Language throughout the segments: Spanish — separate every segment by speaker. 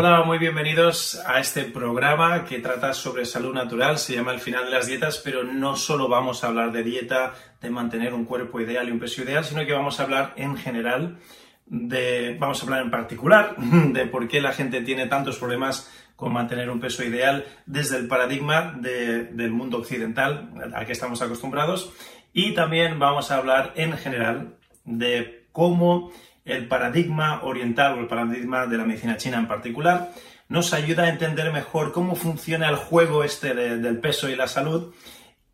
Speaker 1: Hola, muy bienvenidos a este programa que trata sobre salud natural. Se llama El final de las dietas, pero no solo vamos a hablar de dieta, de mantener un cuerpo ideal y un peso ideal, sino que vamos a hablar en general de, vamos a hablar en particular de por qué la gente tiene tantos problemas con mantener un peso ideal desde el paradigma del mundo occidental al que estamos acostumbrados. Y también vamos a hablar en general de cómo el paradigma oriental o el paradigma de la medicina china en particular, nos ayuda a entender mejor cómo funciona el juego este del peso y la salud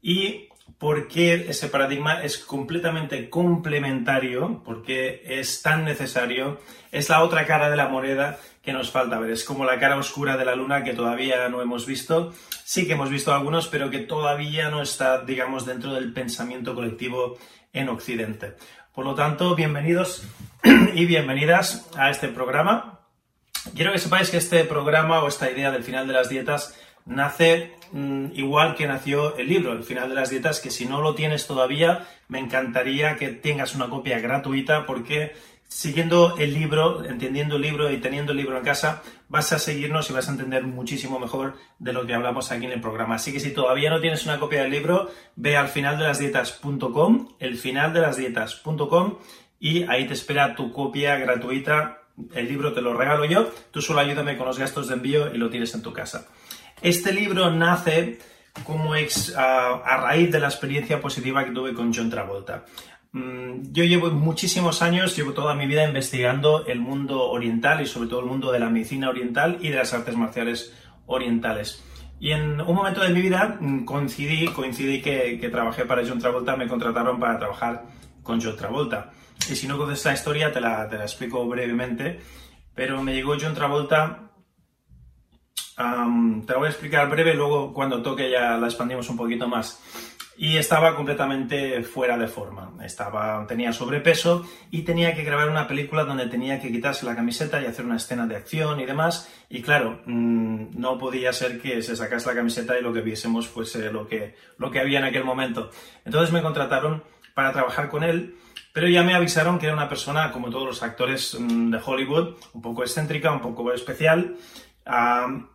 Speaker 1: y por qué ese paradigma es completamente complementario, porque es tan necesario, es la otra cara de la moneda que nos falta ver, es como la cara oscura de la luna que todavía no hemos visto, sí que hemos visto algunos, pero que todavía no está, digamos, dentro del pensamiento colectivo en Occidente. Por lo tanto, bienvenidos y bienvenidas a este programa. Quiero que sepáis que este programa o esta idea del final de las dietas nace mm, igual que nació el libro, el final de las dietas, que si no lo tienes todavía, me encantaría que tengas una copia gratuita porque siguiendo el libro, entendiendo el libro y teniendo el libro en casa, vas a seguirnos y vas a entender muchísimo mejor de lo que hablamos aquí en el programa. Así que si todavía no tienes una copia del libro, ve al finaldelasdietas.com, el finaldelasdietas.com y ahí te espera tu copia gratuita. El libro te lo regalo yo, tú solo ayúdame con los gastos de envío y lo tienes en tu casa. Este libro nace como ex, a raíz de la experiencia positiva que tuve con John Travolta. Mm, yo llevo muchísimos años, llevo toda mi vida investigando el mundo oriental y sobre todo el mundo de la medicina oriental y de las artes marciales orientales. Y en un momento de mi vida mm, coincidí, coincidí que, trabajé para John Travolta, me contrataron para trabajar con John Travolta. Y si no conoces la historia, te la, te la explico brevemente. Pero me llegó John Travolta te la voy a explicar breve, luego cuando toque ya la expandimos un poquito más y estaba completamente fuera de forma. Estaba, tenía sobrepeso y tenía que grabar una película donde tenía que quitarse la camiseta y hacer una escena de acción y demás. Y claro, mm, no podía ser que se sacase la camiseta y lo que viésemos fuese lo que, lo que había en aquel momento. Entonces me contrataron para trabajar con él, pero ya me avisaron que era una persona, como todos los actores mm, de Hollywood, un poco excéntrica, un poco especial.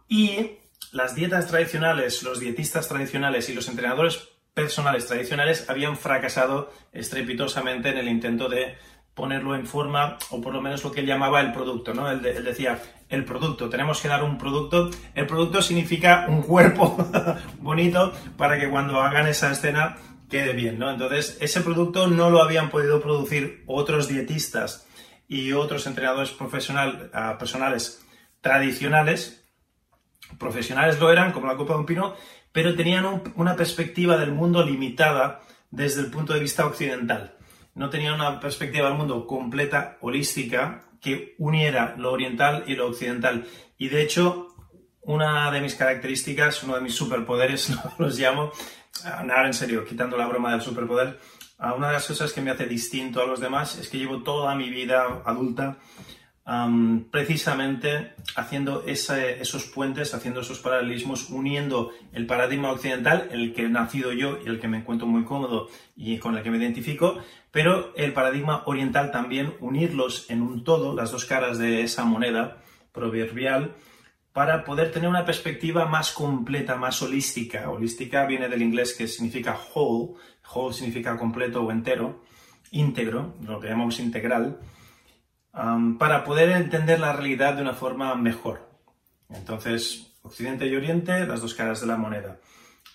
Speaker 1: y las dietas tradicionales, los dietistas tradicionales y los entrenadores personales tradicionales habían fracasado estrepitosamente en el intento de ponerlo en forma, o por lo menos lo que él llamaba el producto, ¿no? Él, decía, el producto, tenemos que dar un producto. El producto significa un cuerpo bonito para que cuando hagan esa escena quede bien, ¿no? Entonces, ese producto no lo habían podido producir otros dietistas y otros entrenadores profesional, ah, personales tradicionales. Profesionales lo eran, como la copa de un pino, pero tenían una perspectiva del mundo limitada desde el punto de vista occidental. No tenían una perspectiva del mundo completa, holística, que uniera lo oriental y lo occidental. Y de hecho, una de mis características, uno de mis superpoderes, los llamo, nada en serio, quitando la broma del superpoder, una de las cosas que me hace distinto a los demás es que llevo toda mi vida adulta precisamente haciendo esos puentes, haciendo esos paralelismos, uniendo el paradigma occidental, el que he nacido yo y el que me encuentro muy cómodo y con el que me identifico, pero el paradigma oriental también, unirlos en un todo, las dos caras de esa moneda proverbial, para poder tener una perspectiva más completa, más holística. Holística viene del inglés que significa whole, whole significa completo o entero, íntegro, lo que llamamos integral, para poder entender la realidad de una forma mejor. Entonces, Occidente y Oriente, las dos caras de la moneda.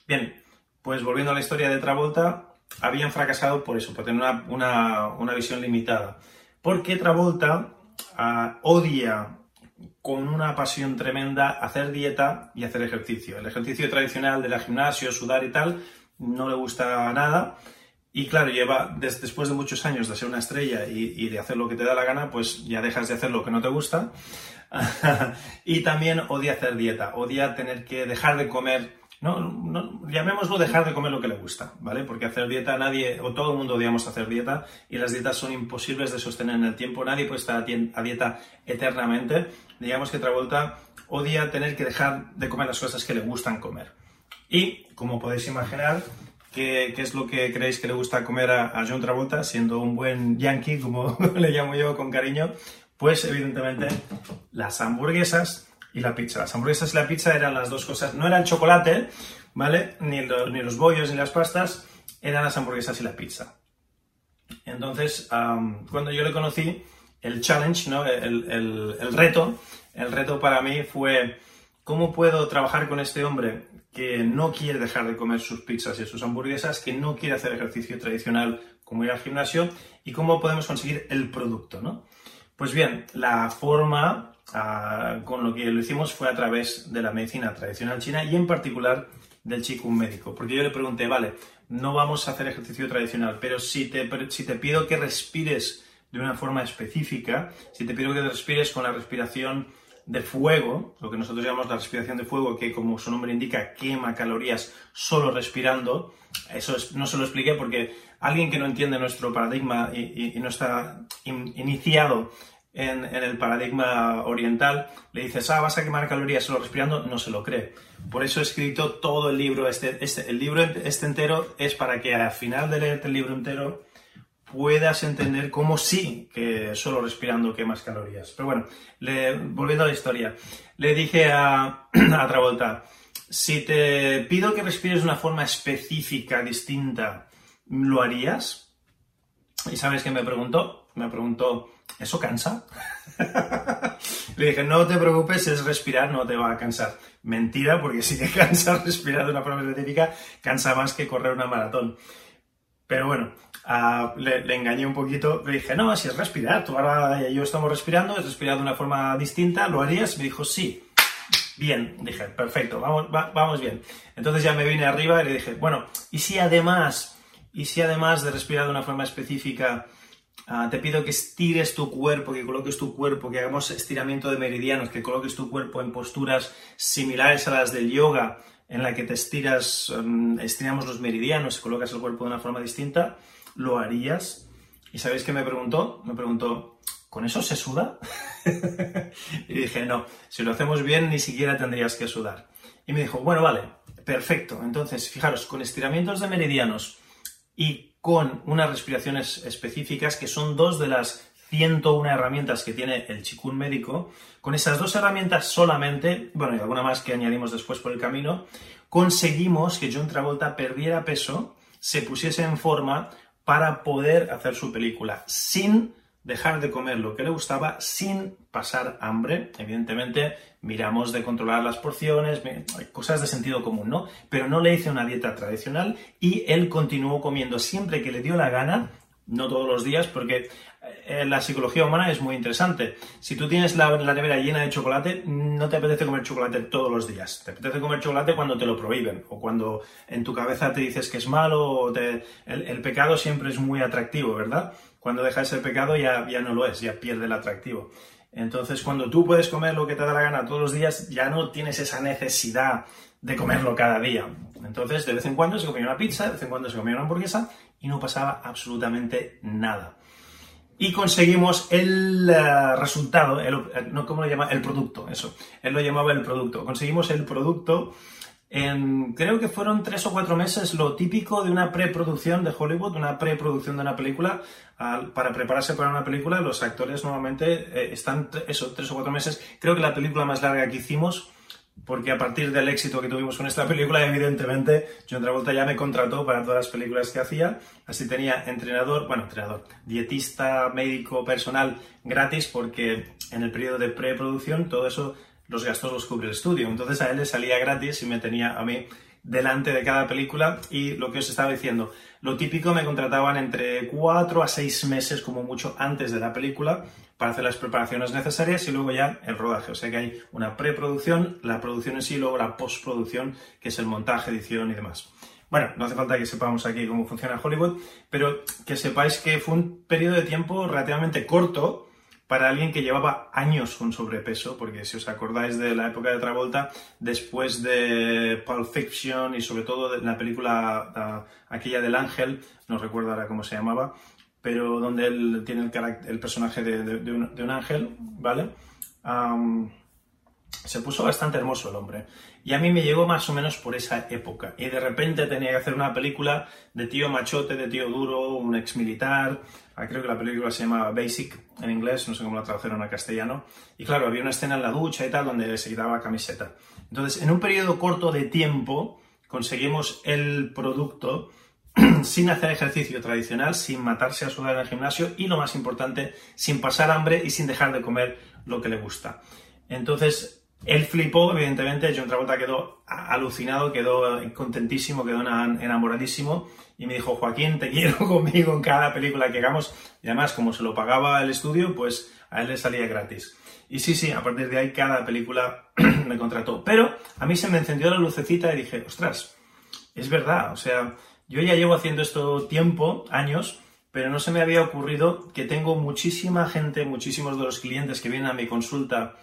Speaker 1: Bien, pues volviendo a la historia de Travolta, habían fracasado por eso, por tener una, visión limitada. Porque Travolta ah, odia con una pasión tremenda hacer dieta y hacer ejercicio. El ejercicio tradicional de la gimnasio, sudar y tal, no le gusta nada. Y claro, lleva después de muchos años de ser una estrella y, de hacer lo que te da la gana, pues ya dejas de hacer lo que no te gusta. y también odia hacer dieta, odia tener que dejar de comer no, llamémoslo dejar de comer lo que le gusta, ¿vale? Porque hacer dieta nadie, o todo el mundo odiamos hacer dieta, y las dietas son imposibles de sostener en el tiempo, nadie puede estar a dieta eternamente. Digamos que Travolta odia tener que dejar de comer las cosas que le gustan comer. Y, como podéis imaginar, ¿qué, es lo que creéis que le gusta comer a, John Travolta, siendo un buen yankee, como le llamo yo con cariño? Pues, evidentemente, las hamburguesas y la pizza. Las hamburguesas y la pizza eran las dos cosas. No era el chocolate, ¿vale? Ni, ni los bollos ni las pastas, eran las hamburguesas y la pizza. Entonces, cuando yo le conocí, el challenge, ¿no? El, el, reto, el reto para mí fue cómo puedo trabajar con este hombre que no quiere dejar de comer sus pizzas y sus hamburguesas, que no quiere hacer ejercicio tradicional como ir al gimnasio, y cómo podemos conseguir el producto, ¿no? Pues bien, la forma con lo que lo hicimos fue a través de la medicina tradicional china y en particular del Qigong médico. Porque yo le pregunté, vale, no vamos a hacer ejercicio tradicional, pero si te, si te pido que respires de una forma específica, si te pido que respires con la respiración de fuego, lo que nosotros llamamos la respiración de fuego, que como su nombre indica, quema calorías solo respirando, eso no se lo expliqué porque alguien que no entiende nuestro paradigma y, no está iniciado en, el paradigma oriental, le dices, ah, vas a quemar calorías solo respirando, no se lo cree. Por eso he escrito todo el libro, este, este, el libro este entero es para que al final de leerte el libro entero puedas entender cómo sí que solo respirando quemas calorías. Pero bueno, volviendo a la historia, le dije a, a Travolta, si te pido que respires de una forma específica, distinta, ¿lo harías? Y sabes qué me preguntó? Me preguntó, ¿eso cansa? Le dije, no te preocupes, es respirar, no te va a cansar. Mentira, porque si te cansa respirar de una forma específica, cansa más que correr una maratón. Pero bueno, ah, le, engañé un poquito, le dije, no, si es respirar, tú ahora y yo estamos respirando, es respirar de una forma distinta, ¿lo harías? Me dijo, sí. Bien, dije, perfecto, vamos, vamos bien. Entonces ya me vine arriba y le dije, bueno, ¿y si además, y si además de respirar de una forma específica, Ah, te pido que estires tu cuerpo, que coloques tu cuerpo, que hagamos estiramiento de meridianos, que coloques tu cuerpo en posturas similares a las del yoga, en la que te estiras, mm, estiramos los meridianos y colocas el cuerpo de una forma distinta, lo harías. ¿Y sabéis qué me preguntó? Me preguntó, ¿con eso se suda? y dije, no, si lo hacemos bien ni siquiera tendrías que sudar. Y me dijo, bueno, vale, perfecto. Entonces, fijaros, con estiramientos de meridianos y con unas respiraciones específicas que son dos de las 101 herramientas que tiene el Chikun médico. Con esas dos herramientas solamente, bueno, y alguna más que añadimos después por el camino, conseguimos que John Travolta perdiera peso, se pusiese en forma para poder hacer su película sin dejar de comer lo que le gustaba sin pasar hambre. Evidentemente, miramos de controlar las porciones, cosas de sentido común, ¿no? Pero no le hice una dieta tradicional y él continuó comiendo siempre que le dio la gana, no todos los días, porque la psicología humana es muy interesante. Si tú tienes la, nevera llena de chocolate, no te apetece comer chocolate todos los días. Te apetece comer chocolate cuando te lo prohíben o cuando en tu cabeza te dices que es malo o el, el pecado siempre es muy atractivo, ¿verdad? Cuando deja ese pecado ya, ya no lo es, ya pierde el atractivo. Entonces, cuando tú puedes comer lo que te da la gana todos los días, ya no tienes esa necesidad de comerlo cada día. Entonces, de vez en cuando se comía una pizza, de vez en cuando se comía una hamburguesa y no pasaba absolutamente nada. Y conseguimos el eh, resultado, el, no, ¿cómo lo llama? El producto, eso. Él lo llamaba el producto. Conseguimos el producto creo que fueron tres o cuatro meses lo típico de una preproducción de Hollywood, una preproducción de una película. para prepararse para una película, los actores normalmente eh, están, eso, tres o cuatro meses. Creo que la película más larga que hicimos, porque a partir del éxito que tuvimos con esta película, evidentemente, John Travolta ya me contrató para todas las películas que hacía. Así tenía entrenador, bueno, entrenador, dietista, médico, personal gratis, porque en el periodo de preproducción todo eso los gastos los cubre el estudio. Entonces a él le salía gratis y me tenía a mí delante de cada película y lo que os estaba diciendo, lo típico me contrataban entre 4 a 6 meses como mucho antes de la película para hacer las preparaciones necesarias y luego ya el rodaje. O sea que hay una preproducción, la producción en sí, luego la postproducción, que es el montaje, edición y demás. Bueno, no hace falta que sepamos aquí cómo funciona Hollywood, pero que sepáis que fue un periodo de tiempo relativamente corto para alguien que llevaba años con sobrepeso, porque si os acordáis de la época de Travolta, después de Pulp Fiction y sobre todo de la película ah, aquella del ángel, no recuerdo ahora cómo se llamaba, pero donde él tiene el, el personaje de, un, ángel, ¿vale? Se puso bastante hermoso el hombre. Y a mí me llegó más o menos por esa época. Y de repente tenía que hacer una película de tío machote, de tío duro, un ex militar. Ah, creo que la película se llama Basic en inglés, no sé cómo la tradujeron a castellano. Y claro, había una escena en la ducha y tal donde se quitaba camiseta. Entonces, en un periodo corto de tiempo, conseguimos el producto sin hacer ejercicio tradicional, sin matarse a sudar en el gimnasio y lo más importante, sin pasar hambre y sin dejar de comer lo que le gusta. Entonces, él flipó, evidentemente, John Travolta quedó alucinado, quedó contentísimo, quedó enamoradísimo y me dijo, Joaquín, te quiero conmigo en cada película que hagamos. Y además, como se lo pagaba el estudio, pues a él le salía gratis. Y sí, sí, a partir de ahí cada película me contrató. Pero a mí se me encendió la lucecita y dije, ostras, es verdad, o sea, yo ya llevo haciendo esto tiempo, años, pero no se me había ocurrido que tengo muchísima gente, muchísimos de los clientes que vienen a mi consulta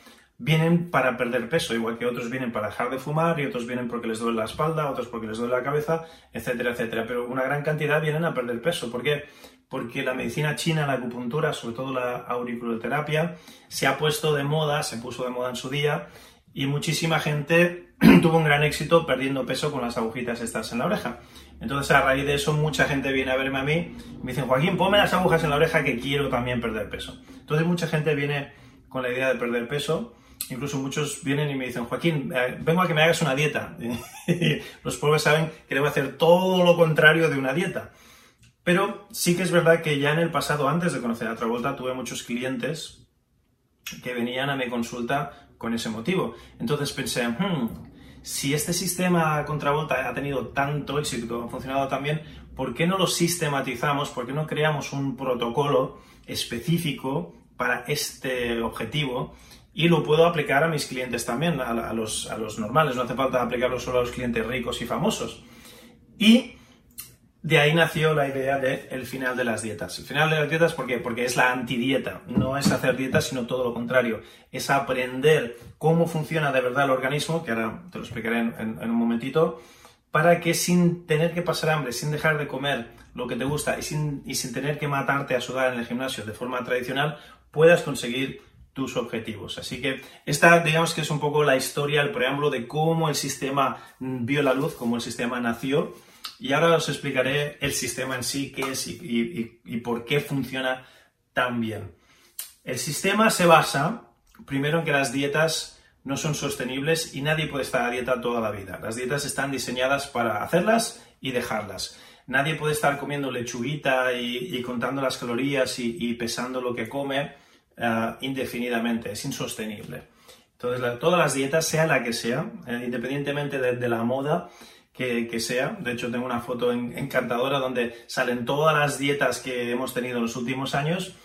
Speaker 1: vienen para perder peso, igual que otros vienen para dejar de fumar y otros vienen porque les duele la espalda, otros porque les duele la cabeza, etcétera, etcétera. Pero una gran cantidad vienen a perder peso. ¿Por qué? Porque la medicina china, la acupuntura, sobre todo la auriculoterapia, se ha puesto de moda, se puso de moda en su día y muchísima gente tuvo un gran éxito perdiendo peso con las agujitas estas en la oreja. Entonces, a raíz de eso, mucha gente viene a verme a mí y me dicen, Joaquín, ponme las agujas en la oreja que quiero también perder peso. Entonces, mucha gente viene con la idea de perder peso. Incluso muchos vienen y me dicen, Joaquín, eh, vengo a que me hagas una dieta. Los pobres saben que debo hacer todo lo contrario de una dieta. Pero sí que es verdad que ya en el pasado, antes de conocer a Travolta, tuve muchos clientes que venían a mi consulta con ese motivo. Entonces pensé, hmm, si este sistema Contravolta ha tenido tanto éxito, ha funcionado tan bien, ¿por qué no lo sistematizamos? ¿Por qué no creamos un protocolo específico para este objetivo? Y lo puedo aplicar a mis clientes también, a, los, a los normales, no hace falta aplicarlo solo a los clientes ricos y famosos. Y de ahí nació la idea del el final de las dietas. El final de las dietas, ¿por qué? Porque es la antidieta. No es hacer dietas, sino todo lo contrario. Es aprender cómo funciona de verdad el organismo, que ahora te lo explicaré en, un momentito, para que sin tener que pasar hambre, sin dejar de comer lo que te gusta y sin, y sin tener que matarte a sudar en el gimnasio de forma tradicional, puedas conseguir tus objetivos. Así que esta, digamos que es un poco la historia, el preámbulo de cómo el sistema vio la luz, cómo el sistema nació y ahora os explicaré el sistema en sí, qué es y, por qué funciona tan bien. El sistema se basa, primero, en que las dietas no son sostenibles y nadie puede estar a dieta toda la vida. Las dietas están diseñadas para hacerlas y dejarlas. Nadie puede estar comiendo lechuguita y, contando las calorías y, pesando lo que come eh, indefinidamente. Es insostenible. Entonces, todas las dietas, sea la que sea, eh, independientemente de, la moda, que, sea. De hecho, tengo una foto encantadora donde salen todas las dietas que hemos tenido en los últimos años.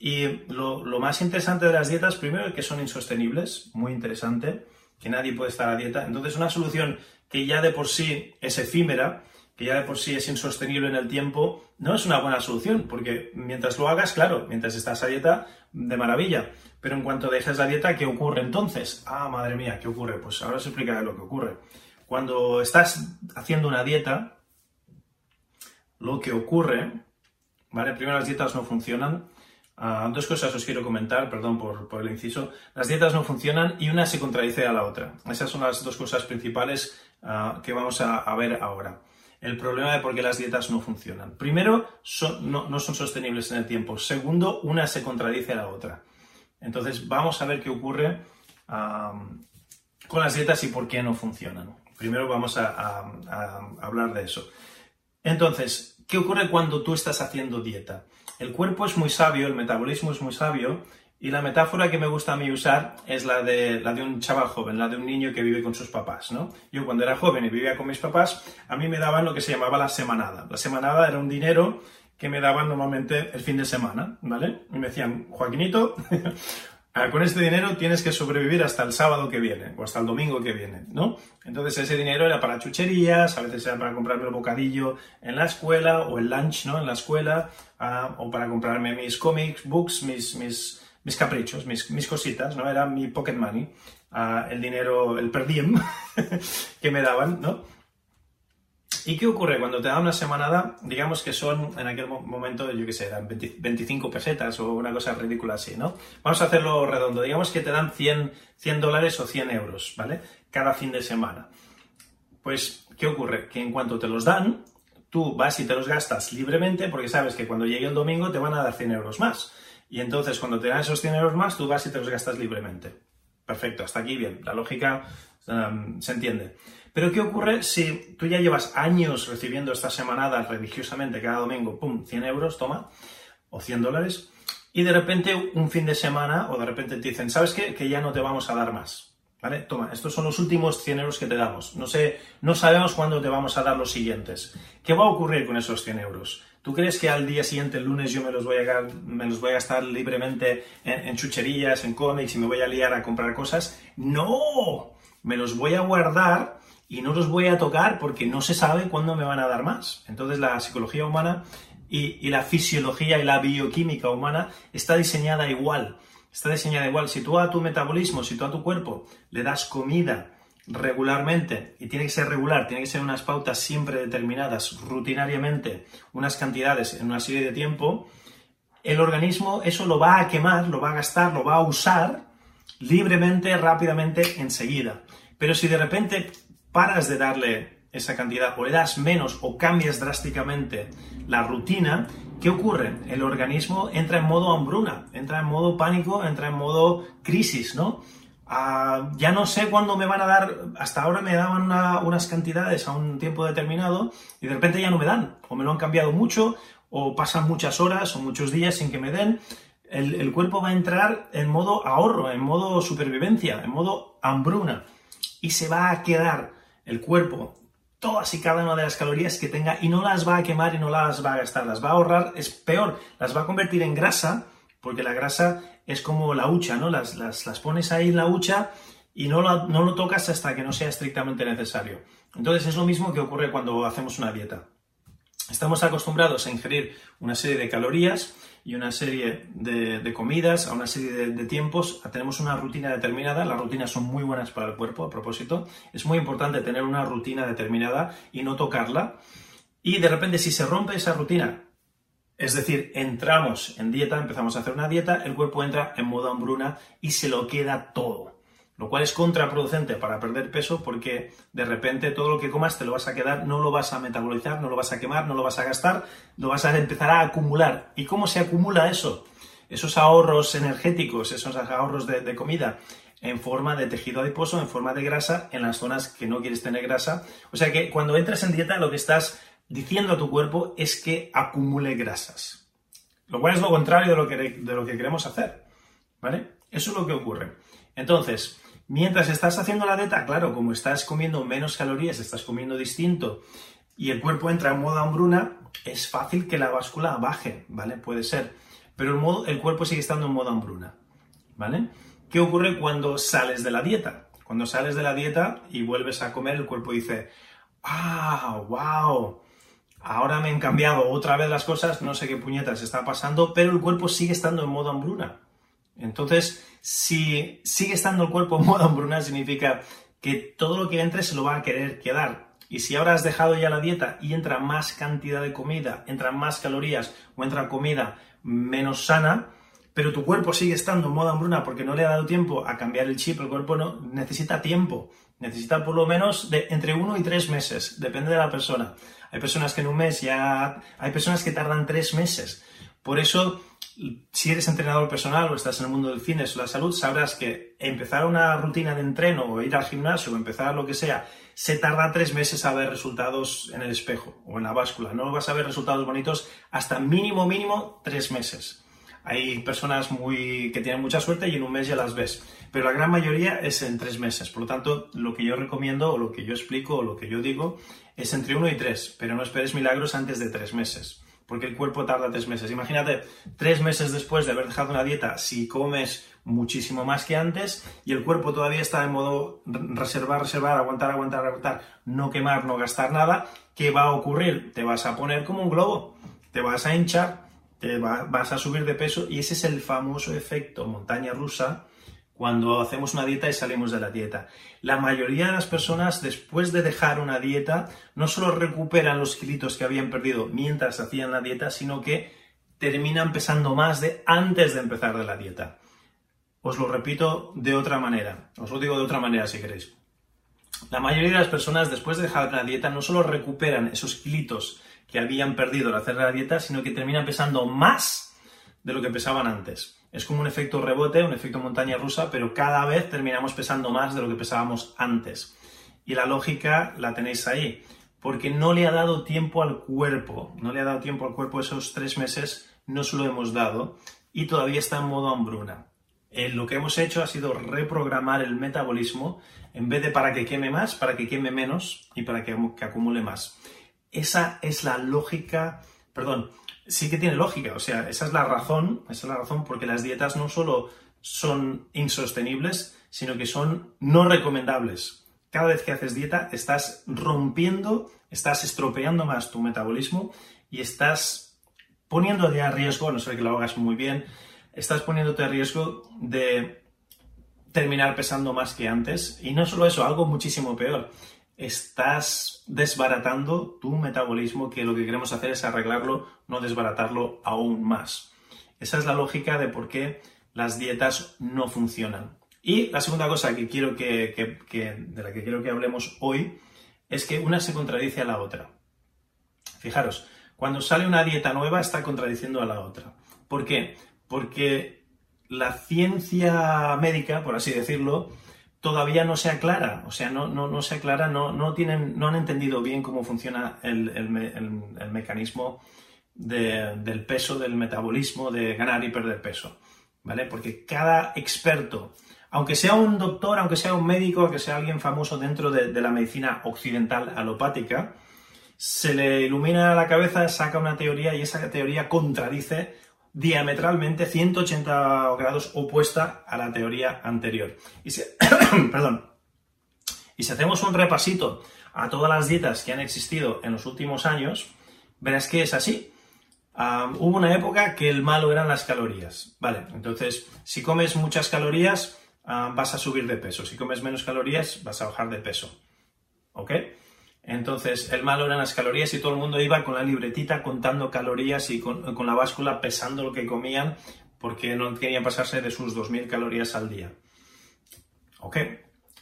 Speaker 1: Y lo, más interesante de las dietas, primero, es que son insostenibles, muy interesante, que nadie puede estar a dieta. Entonces, una solución que ya de por sí es efímera, que ya de por sí es insostenible en el tiempo, no es una buena solución, porque mientras lo hagas, claro, mientras estás a dieta, de maravilla. Pero en cuanto dejes la dieta, ¿qué ocurre entonces? Ah, madre mía, ¿qué ocurre? Pues ahora os explicaré lo que ocurre. Cuando estás haciendo una dieta, lo que ocurre, ¿vale? Primero las dietas no funcionan. Uh, dos cosas os quiero comentar, perdón por, el inciso. Las dietas no funcionan y una se contradice a la otra. Esas son las dos cosas principales ah, que vamos a, ver ahora. El problema de por qué las dietas no funcionan. Primero, no, son sostenibles en el tiempo. Segundo, una se contradice a la otra. Entonces, vamos a ver qué ocurre con las dietas y por qué no funcionan. Primero vamos a, hablar de eso. Entonces, ¿qué ocurre cuando tú estás haciendo dieta? El cuerpo es muy sabio, el metabolismo es muy sabio Y la metáfora que me gusta a mí usar es la de, la de un chaval joven, la de un niño que vive con sus papás, ¿no? Yo cuando era joven y vivía con mis papás, a mí me daban lo que se llamaba la semanada. La semanada era un dinero que me daban normalmente el fin de semana, ¿vale? Y me decían, Joaquinito, con este dinero tienes que sobrevivir hasta el sábado que viene o hasta el domingo que viene, ¿no? Entonces ese dinero era para chucherías, a veces era para comprarme el bocadillo en la escuela o el lunch, ¿no? En la escuela, ah, o para comprarme mis cómics, books, mis, mis mis caprichos, mis, cositas, ¿no? Era mi pocket money, uh, el dinero, el per diem que me daban, ¿no? ¿Y qué ocurre? Cuando te dan una semanada, digamos que son en aquel momento, yo qué sé, eran 25 pesetas o una cosa ridícula así, ¿no? Vamos a hacerlo redondo. Digamos que te dan 100, 100 dólares o 100 euros, ¿vale? Cada fin de semana. Pues, ¿qué ocurre? Que en cuanto te los dan, tú vas y te los gastas libremente porque sabes que cuando llegue el domingo te van a dar 100 euros más. Y entonces cuando te dan esos 100 euros más, tú vas y te los gastas libremente. Perfecto, hasta aquí bien, la lógica um, se entiende. Pero ¿qué ocurre si tú ya llevas años recibiendo esta semanada religiosamente cada domingo, pum, 100 euros, toma, o 100 dólares, y de repente un fin de semana o de repente te dicen, ¿sabes qué? Que ya no te vamos a dar más. ¿Vale? Toma, estos son los últimos 100 euros que te damos. No sé, no sabemos cuándo te vamos a dar los siguientes. ¿Qué va a ocurrir con esos 100 euros? ¿Tú crees que al día siguiente, el lunes, yo me los voy a, me los voy a gastar libremente en, chucherías, en cómics y me voy a liar a comprar cosas? No, me los voy a guardar y no los voy a tocar porque no se sabe cuándo me van a dar más. Entonces la psicología humana y, y la fisiología y la bioquímica humana está diseñada igual. Está diseñada igual. Si tú a tu metabolismo, si tú a tu cuerpo le das comida, regularmente, y tiene que ser regular, tiene que ser unas pautas siempre determinadas, rutinariamente, unas cantidades en una serie de tiempo, el organismo eso lo va a quemar, lo va a gastar, lo va a usar libremente, rápidamente, enseguida. Pero si de repente paras de darle esa cantidad o le das menos o cambias drásticamente la rutina, ¿qué ocurre? El organismo entra en modo hambruna, entra en modo pánico, entra en modo crisis, ¿no? Ah, ya no sé cuándo me van a dar, hasta ahora me daban unas cantidades a un tiempo determinado y de repente ya no me dan, o me lo han cambiado mucho, o pasan muchas horas o muchos días sin que me den. El, el cuerpo va a entrar en modo ahorro, en modo supervivencia, en modo hambruna, y se va a quedar el cuerpo todas y cada una de las calorías que tenga y no las va a quemar y no las va a gastar, las va a ahorrar, es peor, las va a convertir en grasa, porque la grasa es como la hucha, ¿no? Las, las, pones ahí en la hucha y no, no lo tocas hasta que no sea estrictamente necesario. Entonces es lo mismo que ocurre cuando hacemos una dieta. Estamos acostumbrados a ingerir una serie de calorías y una serie de, comidas a una serie de, de, tiempos. Tenemos una rutina determinada. Las rutinas son muy buenas para el cuerpo, a propósito. Es muy importante tener una rutina determinada y no tocarla. Y de repente, si se rompe esa rutina, es decir, entramos en dieta, empezamos a hacer una dieta, el cuerpo entra en modo hambruna y se lo queda todo. Lo cual es contraproducente para perder peso porque de repente todo lo que comas te lo vas a quedar, no lo vas a metabolizar, no lo vas a quemar, no lo vas a gastar, lo vas a empezar a acumular. ¿Y cómo se acumula eso? Esos ahorros energéticos, esos ahorros de, de comida en forma de tejido adiposo, en forma de grasa, en las zonas que no quieres tener grasa. O sea que cuando entras en dieta lo que estás diciendo a tu cuerpo es que acumule grasas. Lo cual es lo contrario de lo que, de lo que queremos hacer. ¿Vale? Eso es lo que ocurre. Entonces, mientras estás haciendo la dieta, claro, como estás comiendo menos calorías, estás comiendo distinto y el cuerpo entra en modo hambruna, es fácil que la báscula baje, ¿vale? Puede ser. Pero el, modo, el cuerpo sigue estando en modo hambruna, ¿vale? ¿Qué ocurre cuando sales de la dieta? Cuando sales de la dieta y vuelves a comer, el cuerpo dice, ¡ah, wow! Ahora me han cambiado otra vez las cosas, no sé qué puñetas está pasando, pero el cuerpo sigue estando en modo hambruna. Entonces, si sigue estando el cuerpo en modo hambruna, significa que todo lo que entre se lo va a querer quedar. Y si ahora has dejado ya la dieta y entra más cantidad de comida, entran más calorías o entra comida menos sana, pero tu cuerpo sigue estando en modo hambruna porque no le ha dado tiempo a cambiar el chip, el cuerpo no necesita tiempo, necesita por lo menos de entre uno y tres meses, depende de la persona. Hay personas que en un mes ya... Hay personas que tardan tres meses. Por eso, si eres entrenador personal o estás en el mundo del fitness o la salud, sabrás que empezar una rutina de entreno o ir al gimnasio o empezar lo que sea, se tarda tres meses a ver resultados en el espejo o en la báscula. No vas a ver resultados bonitos hasta mínimo, mínimo tres meses. Hay personas muy, que tienen mucha suerte y en un mes ya las ves. Pero la gran mayoría es en tres meses. Por lo tanto, lo que yo recomiendo, o lo que yo explico, o lo que yo digo, es entre uno y tres. Pero no esperes milagros antes de tres meses. Porque el cuerpo tarda tres meses. Imagínate, tres meses después de haber dejado una dieta, si comes muchísimo más que antes y el cuerpo todavía está en modo reservar, reservar, aguantar, aguantar, aguantar, no quemar, no gastar nada, ¿qué va a ocurrir? Te vas a poner como un globo, te vas a hinchar, te vas a subir de peso y ese es el famoso efecto montaña rusa cuando hacemos una dieta y salimos de la dieta. La mayoría de las personas después de dejar una dieta no solo recuperan los kilitos que habían perdido mientras hacían la dieta, sino que terminan pesando más de antes de empezar de la dieta. Os lo repito de otra manera, os lo digo de otra manera si queréis. La mayoría de las personas después de dejar la dieta no solo recuperan esos kilitos que habían perdido al hacer la dieta, sino que terminan pesando más de lo que pesaban antes. Es como un efecto rebote, un efecto montaña rusa, pero cada vez terminamos pesando más de lo que pesábamos antes. Y la lógica la tenéis ahí, porque no le ha dado tiempo al cuerpo, no le ha dado tiempo al cuerpo esos tres meses, no se lo hemos dado y todavía está en modo hambruna. Eh, lo que hemos hecho ha sido reprogramar el metabolismo en vez de para que queme más, para que queme menos y para que, acumule más. Esa es la lógica, perdón, sí que tiene lógica, o sea, esa es la razón, esa es la razón porque las dietas no solo son insostenibles, sino que son no recomendables. Cada vez que haces dieta estás rompiendo, estás estropeando más tu metabolismo y estás poniendo a riesgo, no ser que lo hagas muy bien, estás poniéndote a riesgo de terminar pesando más que antes. Y no solo eso, algo muchísimo peor. Estás desbaratando tu metabolismo, que lo que queremos hacer es arreglarlo, no desbaratarlo aún más. Esa es la lógica de por qué las dietas no funcionan. Y la segunda cosa que quiero que, de la que quiero que hablemos hoy es que una se contradice a la otra. Fijaros, cuando sale una dieta nueva está contradiciendo a la otra. ¿Por qué? porque la ciencia médica, por así decirlo, todavía no se aclara, o sea, no, no, se aclara, no, no, tienen, no han entendido bien cómo funciona el, mecanismo del peso, del metabolismo, de ganar y perder peso, ¿vale? Porque cada experto, aunque sea un doctor, aunque sea un médico, aunque sea alguien famoso dentro de, de la medicina occidental alopática, se le ilumina la cabeza, saca una teoría y esa teoría contradice diametralmente 180 grados opuesta a la teoría anterior. Y si, perdón, y si hacemos un repasito a todas las dietas que han existido en los últimos años, verás que es así. hubo una época que el malo eran las calorías. Vale, entonces, si comes muchas calorías, vas a subir de peso. Si comes menos calorías, vas a bajar de peso. ¿Ok? Entonces, el malo eran las calorías y todo el mundo iba con la libretita contando calorías y con, la báscula pesando lo que comían porque no querían pasarse de sus 2.000 calorías al día. ¿Ok?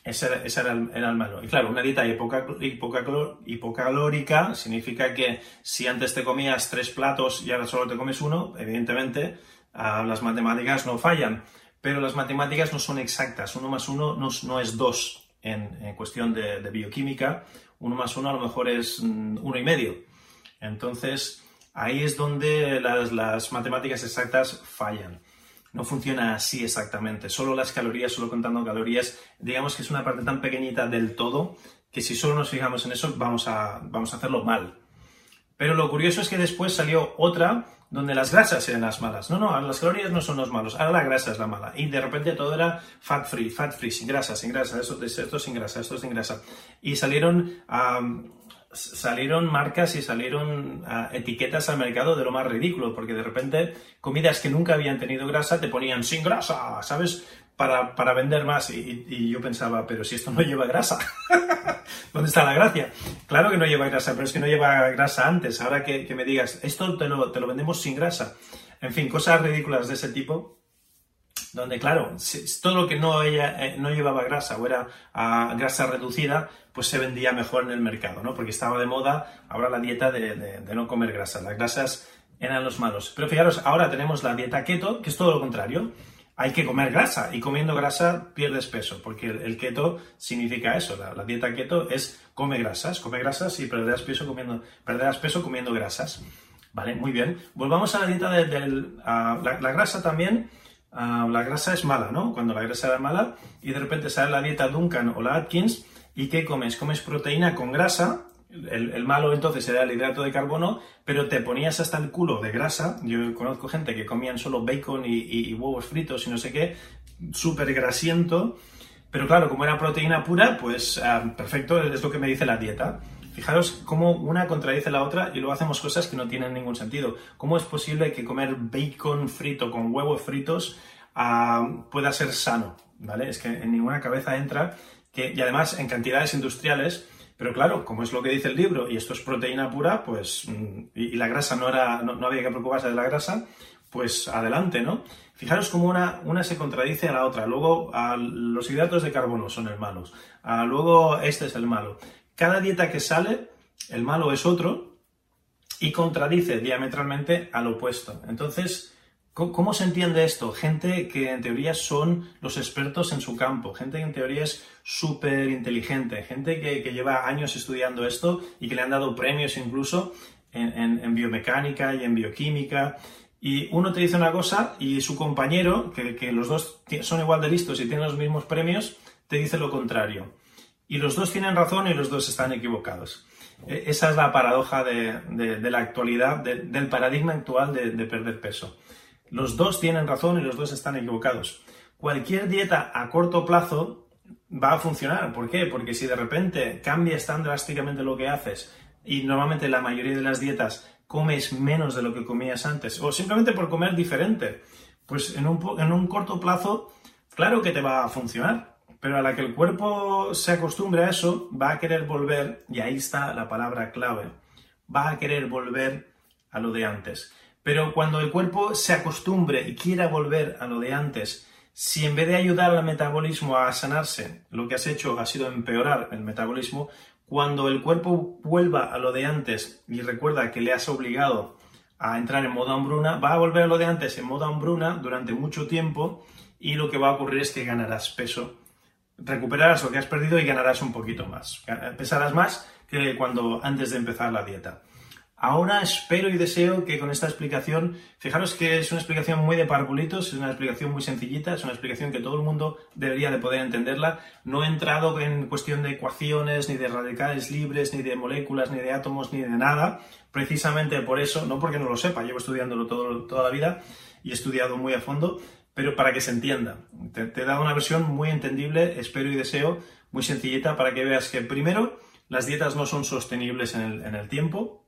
Speaker 1: Ese, era, el, malo. Y claro, una dieta hipocalórica significa que si antes te comías tres platos y ahora solo te comes uno, evidentemente ah, las matemáticas no fallan. Pero las matemáticas no son exactas. Uno más uno no, es dos en, cuestión de bioquímica uno más uno a lo mejor es mm, uno y medio. Entonces, ahí es donde las, matemáticas exactas fallan. No funciona así exactamente. Solo las calorías, solo contando calorías, digamos que es una parte tan pequeñita del todo que si solo nos fijamos en eso vamos a, vamos a hacerlo mal. Pero lo curioso es que después salió otra donde las grasas eran las malas. No, no, las calorías no son los malos, ahora la grasa es la mala. Y de repente todo era fat free, fat free, sin grasa, sin grasa, esto, sin grasa, esto sin grasa. Y salieron, salieron marcas y salieron etiquetas al mercado de lo más ridículo, porque de repente comidas que nunca habían tenido grasa te ponían sin grasa, ¿sabes? Para, vender más. Y, yo pensaba, pero si esto no lleva grasa, ¿dónde está la gracia? Claro que no lleva grasa, pero es que no lleva grasa antes. Ahora que, me digas, esto te lo, te lo, vendemos sin grasa. En fin, cosas ridículas de ese tipo, donde claro, todo lo que no, ella, eh, no llevaba grasa o era ah, grasa reducida, pues se vendía mejor en el mercado, ¿no? Porque estaba de moda ahora la dieta de, de no comer grasa. Las grasas eran los malos. Pero fijaros, ahora tenemos la dieta keto, que es todo lo contrario hay que comer grasa y comiendo grasa pierdes peso, porque el, keto significa eso, la, dieta keto es come grasas, come grasas y perderás peso comiendo, perderás peso comiendo grasas. Vale, muy bien. Volvamos a la dieta del... la, grasa también, la grasa es mala, ¿no? Cuando la grasa era mala y de repente sale la dieta Duncan o la Atkins, ¿y qué comes? Comes proteína con grasa, el, malo entonces era el hidrato de carbono, pero te ponías hasta el culo de grasa. Yo conozco gente que comían solo bacon y, huevos fritos y no sé qué, súper grasiento. Pero claro, como era proteína pura, pues ah, perfecto, es lo que me dice la dieta. Fijaros cómo una contradice la otra y luego hacemos cosas que no tienen ningún sentido. ¿Cómo es posible que comer bacon frito con huevos fritos ah, pueda ser sano? ¿Vale? Es que en ninguna cabeza entra que, y además en cantidades industriales, pero claro, como es lo que dice el libro y esto es proteína pura, pues, mm, y, la grasa no, era, no, había que preocuparse de la grasa, pues adelante, ¿no? Fijaros cómo una, una se contradice a la otra. Luego, los hidratos de carbono son el malos. luego, este es el malo. Cada dieta que sale, el malo es otro y contradice diametralmente al opuesto. Entonces, ¿Cómo se entiende esto? Gente que en teoría son los expertos en su campo, gente que en teoría es súper inteligente, gente que, lleva años estudiando esto y que le han dado premios incluso en, biomecánica y en bioquímica. Y uno te dice una cosa y su compañero, que, los dos son igual de listos y tienen los mismos premios, te dice lo contrario. Y los dos tienen razón y los dos están equivocados. E, esa es la paradoja de, la actualidad, del paradigma actual de perder peso. Los dos tienen razón y los dos están equivocados. Cualquier dieta a corto plazo va a funcionar. ¿Por qué? Porque si de repente cambias tan drásticamente lo que haces y normalmente la mayoría de las dietas comes menos de lo que comías antes o simplemente por comer diferente, pues en un, en un corto plazo, claro que te va a funcionar. Pero a la que el cuerpo se acostumbre a eso, va a querer volver, y ahí está la palabra clave, va a querer volver a lo de antes. Pero cuando el cuerpo se acostumbre y quiera volver a lo de antes, si en vez de ayudar al metabolismo a sanarse, lo que has hecho ha sido empeorar el metabolismo, cuando el cuerpo vuelva a lo de antes y recuerda que le has obligado a entrar en modo hambruna, va a volver a lo de antes en modo hambruna durante mucho tiempo y lo que va a ocurrir es que ganarás peso. Recuperarás lo que has perdido y ganarás un poquito más. Pesarás más que cuando antes de empezar la dieta. Ahora espero y deseo que con esta explicación, fijaros que es una explicación muy de parvulitos, es una explicación muy sencillita, es una explicación que todo el mundo debería de poder entenderla. No he entrado en cuestión de ecuaciones, ni de radicales libres, ni de moléculas, ni de átomos, ni de nada. Precisamente por eso, no porque no lo sepa, llevo estudiándolo toda la vida y he estudiado muy a fondo, pero para que se entienda. Te, he dado una versión muy entendible, espero y deseo, muy sencillita, para que veas que primero, las dietas no son sostenibles en el, en el tiempo,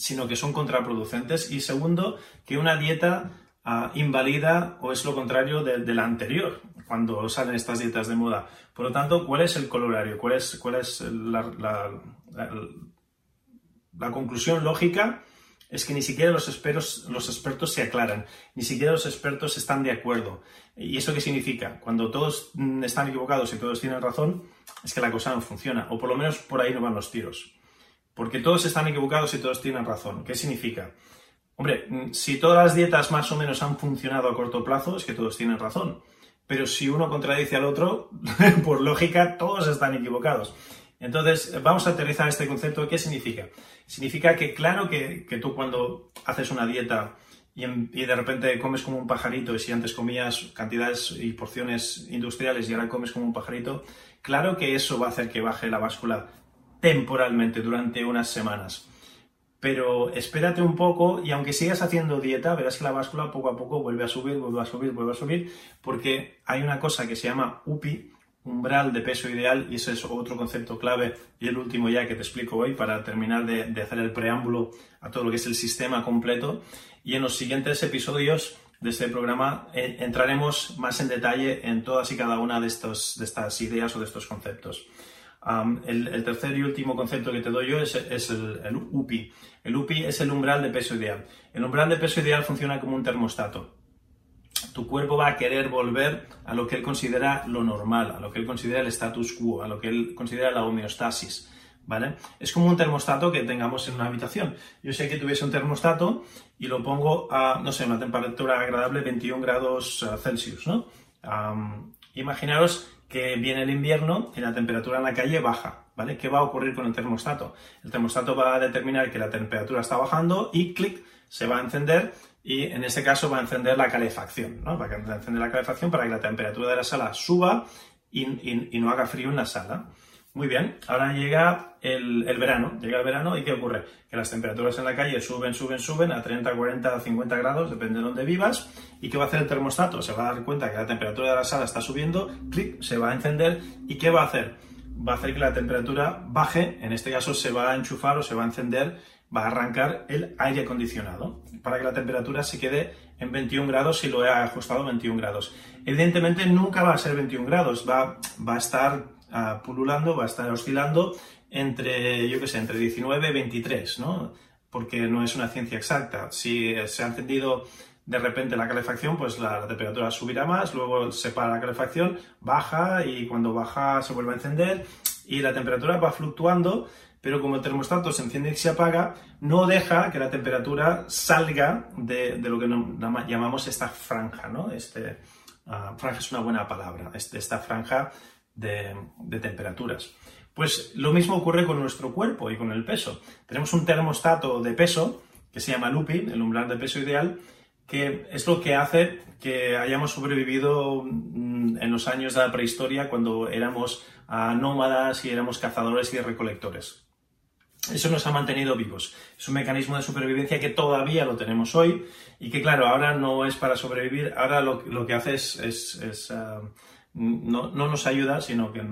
Speaker 1: sino que son contraproducentes. Y segundo, que una dieta ah, invalida o es lo contrario de, la anterior, cuando salen estas dietas de moda. Por lo tanto, ¿cuál es el colorario? ¿Cuál es, cuál es la, la, conclusión lógica? Es que ni siquiera los expertos, los expertos se aclaran, ni siquiera los expertos están de acuerdo. ¿Y eso qué significa? Cuando todos están equivocados y todos tienen razón, es que la cosa no funciona, o por lo menos por ahí no van los tiros. Porque todos están equivocados y todos tienen razón. ¿Qué significa? Hombre, mm, si todas las dietas más o menos han funcionado a corto plazo, es que todos tienen razón. Pero si uno contradice al otro, por lógica, todos están equivocados. Entonces, vamos a aterrizar este concepto. ¿Qué significa? Significa que claro que, tú cuando haces una dieta y, y, de repente comes como un pajarito, y si antes comías cantidades y porciones industriales y ahora comes como un pajarito, claro que eso va a hacer que baje la báscula temporalmente durante unas semanas. Pero espérate un poco y aunque sigas haciendo dieta, verás que la báscula poco a poco vuelve a subir, vuelve a subir, vuelve a subir, porque hay una cosa que se llama UPI, umbral de peso ideal, y ese es otro concepto clave y el último ya que te explico hoy para terminar de, hacer el preámbulo a todo lo que es el sistema completo. Y en los siguientes episodios de este programa eh, entraremos más en detalle en todas y cada una de, estos, de estas ideas o de estos conceptos el, tercer y último concepto que te doy yo es, el, UPI. El UPI es el umbral de peso ideal. El umbral de peso ideal funciona como un termostato. Tu cuerpo va a querer volver a lo que él considera lo normal, a lo que él considera el status quo, a lo que él considera la homeostasis. ¿Vale? Es como un termostato que tengamos en una habitación. Yo sé que tuviese un termostato y lo pongo a, no sé, una temperatura agradable, 21 grados eh, Celsius, ¿no? imaginaros que viene el invierno y la temperatura en la calle baja, ¿vale? ¿Qué va a ocurrir con el termostato? El termostato va a determinar que la temperatura está bajando y clic, se va a encender y en este caso va a encender la calefacción, ¿no? Va a encender la calefacción para que la temperatura de la sala suba y, no haga frío en la sala. Muy bien, ahora llega el, verano, llega el verano y ¿qué ocurre? Que las temperaturas en la calle suben, suben, suben a 30, 40, 50 grados, depende de dónde vivas. ¿Y qué va a hacer el termostato? Se va a dar cuenta que la temperatura de la sala está subiendo, clic, se va a encender y ¿qué va a hacer? Va a hacer que la temperatura baje, en este caso se va a enchufar o se va a encender, va a arrancar el aire acondicionado para que la temperatura se quede en 21 grados si lo he ajustado a 21 grados. Evidentemente nunca va a ser 21 grados, va, va a estar uh, pululando, va a estar oscilando entre, yo qué sé, entre 19 y 23, ¿no? Porque no es una ciencia exacta. Si se ha encendido de repente la calefacción, pues la, temperatura subirá más, luego se para la calefacción, baja y cuando baja se vuelve a encender y la temperatura va fluctuando, pero como el termostato se enciende y se apaga, no deja que la temperatura salga de, lo que llamamos esta franja, ¿no? Este, uh, franja es una buena palabra, este, esta franja de, temperaturas. Pues lo mismo ocurre con nuestro cuerpo y con el peso. Tenemos un termostato de peso que se llama LUPI, el umbral de peso ideal, que es lo que hace que hayamos sobrevivido mm, en los años de la prehistoria cuando éramos nómadas y éramos cazadores y recolectores. Eso nos ha mantenido vivos. Es un mecanismo de supervivencia que todavía lo tenemos hoy y que, claro, ahora no es para sobrevivir, ahora lo, que hace es, ah, no, nos ayuda, sino que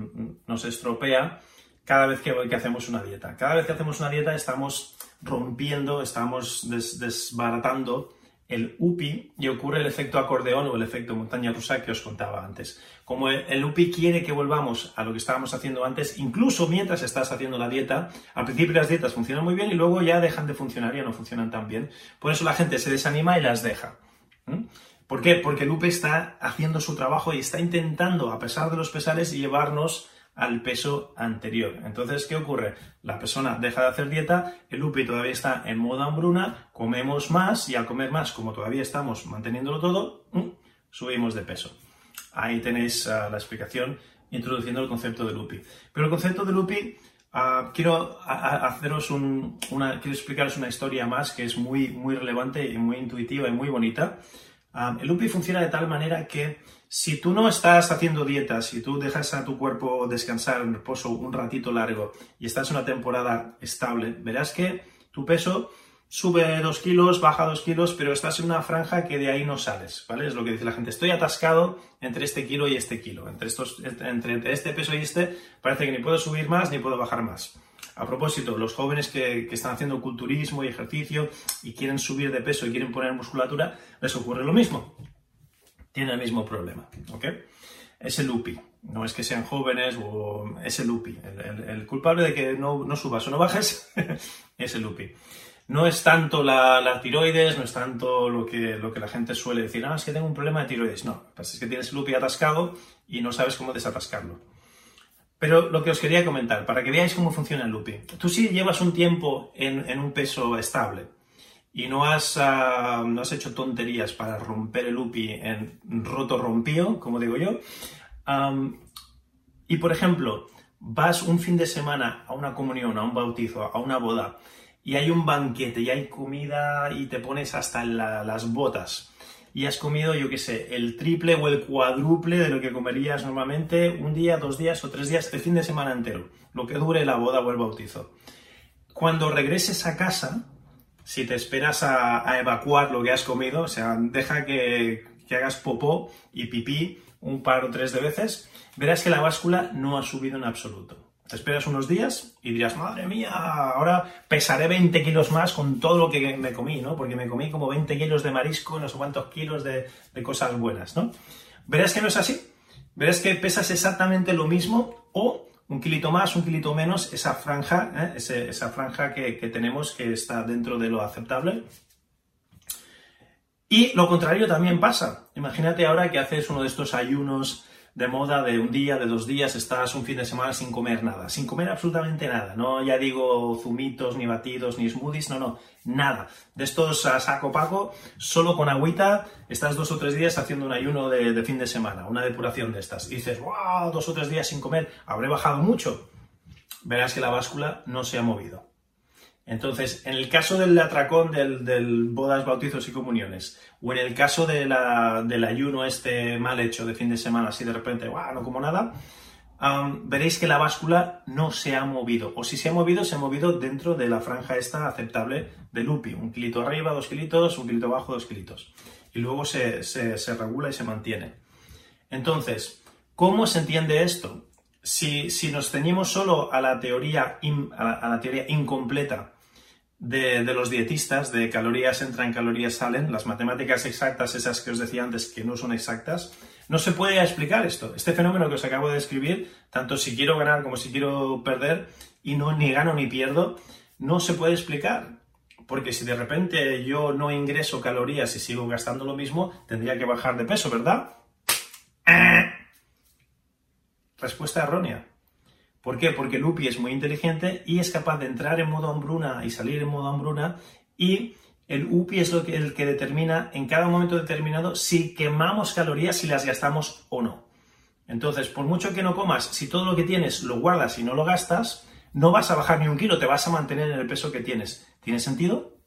Speaker 1: nos estropea cada vez que, hacemos una dieta. Cada vez que hacemos una dieta estamos rompiendo, estamos desbaratando el UPI y ocurre el efecto acordeón o el efecto montaña rusa que os contaba antes. Como el UPI quiere que volvamos a lo que estábamos haciendo antes, incluso mientras estás haciendo la dieta, al principio las dietas funcionan muy bien y luego ya dejan de funcionar, ya no funcionan tan bien. Por eso la gente se desanima y las deja. ¿Por qué? Porque Lupe está haciendo su trabajo y está intentando, a pesar de los pesares, llevarnos al peso anterior. Entonces, ¿qué ocurre? La persona deja de hacer dieta, el Lupe todavía está en modo hambruna, comemos más y al comer más, como todavía estamos manteniéndolo todo, subimos de peso. Ahí tenéis ah, la explicación introduciendo el concepto de Lupi. Pero el concepto de Lupi, ah, quiero haceros una, quiero explicaros una historia más que es muy, muy relevante y muy intuitiva y muy bonita el UPI funciona de tal manera que si tú no estás haciendo dieta, si tú dejas a tu cuerpo descansar en reposo un ratito largo y estás en una temporada estable, verás que tu peso sube dos kilos, baja dos kilos, pero estás en una franja que de ahí no sales, ¿vale? Es lo que dice la gente. Estoy atascado entre este kilo y este kilo. Entre, estos, entre este peso y este parece que ni puedo subir más ni puedo bajar más. A propósito, los jóvenes que, están haciendo culturismo y ejercicio y quieren subir de peso y quieren poner musculatura, les ocurre lo mismo. Tienen el mismo problema. ¿ok? Es el UPI. No es que sean jóvenes o es el UPI. El, culpable de que no, subas o no bajes es el UPI. No es tanto la, tiroides, no es tanto lo que, lo que la gente suele decir, ah, es que tengo un problema de tiroides. No, es que tienes el UPI atascado y no sabes cómo desatascarlo. Pero lo que os quería comentar, para que veáis cómo funciona el looping. Tú si llevas un tiempo en, un peso estable y no has, ah, no has, hecho tonterías para romper el UPI en roto rompío, como digo yo, y por ejemplo, vas un fin de semana a una comunión, a un bautizo, a una boda, y hay un banquete y hay comida y te pones hasta las botas y has comido, yo qué sé, el triple o el cuádruple de lo que comerías normalmente un día, dos días o tres días, el fin de semana entero, lo que dure la boda o el bautizo. Cuando regreses a casa, si te esperas a, evacuar lo que has comido, o sea, deja que, que hagas popó y pipí un par o tres de veces, verás que la báscula no ha subido en absoluto. Te esperas unos días y dirás, madre mía, ahora pesaré 20 kilos más con todo lo que me comí, ¿no? Porque me comí como 20 kilos de marisco, no sé cuántos kilos de, cosas buenas, ¿no? Verás que no es así. Verás que pesas exactamente lo mismo o un kilito más, un kilito menos, esa franja, ¿eh? esa franja que, que tenemos que está dentro de lo aceptable. Y lo contrario también pasa. Imagínate ahora que haces uno de estos ayunos de moda de un día, de dos días, estás un fin de semana sin comer nada, sin comer absolutamente nada, no ya digo zumitos, ni batidos, ni smoothies, no, no, nada. De estos a saco paco, solo con agüita, estás dos o tres días haciendo un ayuno de, de fin de semana, una depuración de estas. Y dices, wow, dos o tres días sin comer, habré bajado mucho. Verás que la báscula no se ha movido. Entonces, en el caso del atracón del, bodas, bautizos y comuniones, o en el caso del ayuno este mal hecho de fin de semana, así de repente, ¡guau! no como nada, veréis que la báscula no se ha movido. O si se ha movido, se ha movido dentro de la franja esta aceptable de Lupi. Un kilito arriba, dos kilitos, un kilito abajo, dos kilitos. Y luego se, regula y se mantiene. Entonces, ¿cómo se entiende esto? Si, nos ceñimos solo a la teoría, a la teoría incompleta de, los dietistas, de calorías entran, calorías salen, las matemáticas exactas, esas que os decía antes que no son exactas, no se puede explicar esto. Este fenómeno que os acabo de describir, tanto si quiero ganar como si quiero perder, y no ni gano ni pierdo, no se puede explicar. Porque si de repente yo no ingreso calorías y sigo gastando lo mismo, tendría que bajar de peso, ¿verdad? Respuesta errónea. ¿Por qué? Porque Lupi es muy inteligente y es capaz de entrar en modo hambruna y salir en modo hambruna y el UPI es lo que, el que determina en cada momento determinado si quemamos calorías, si las gastamos o no. Entonces, por mucho que no comas, si todo lo que tienes lo guardas y no lo gastas, no vas a bajar ni un kilo, te vas a mantener en el peso que tienes. ¿Tiene sentido?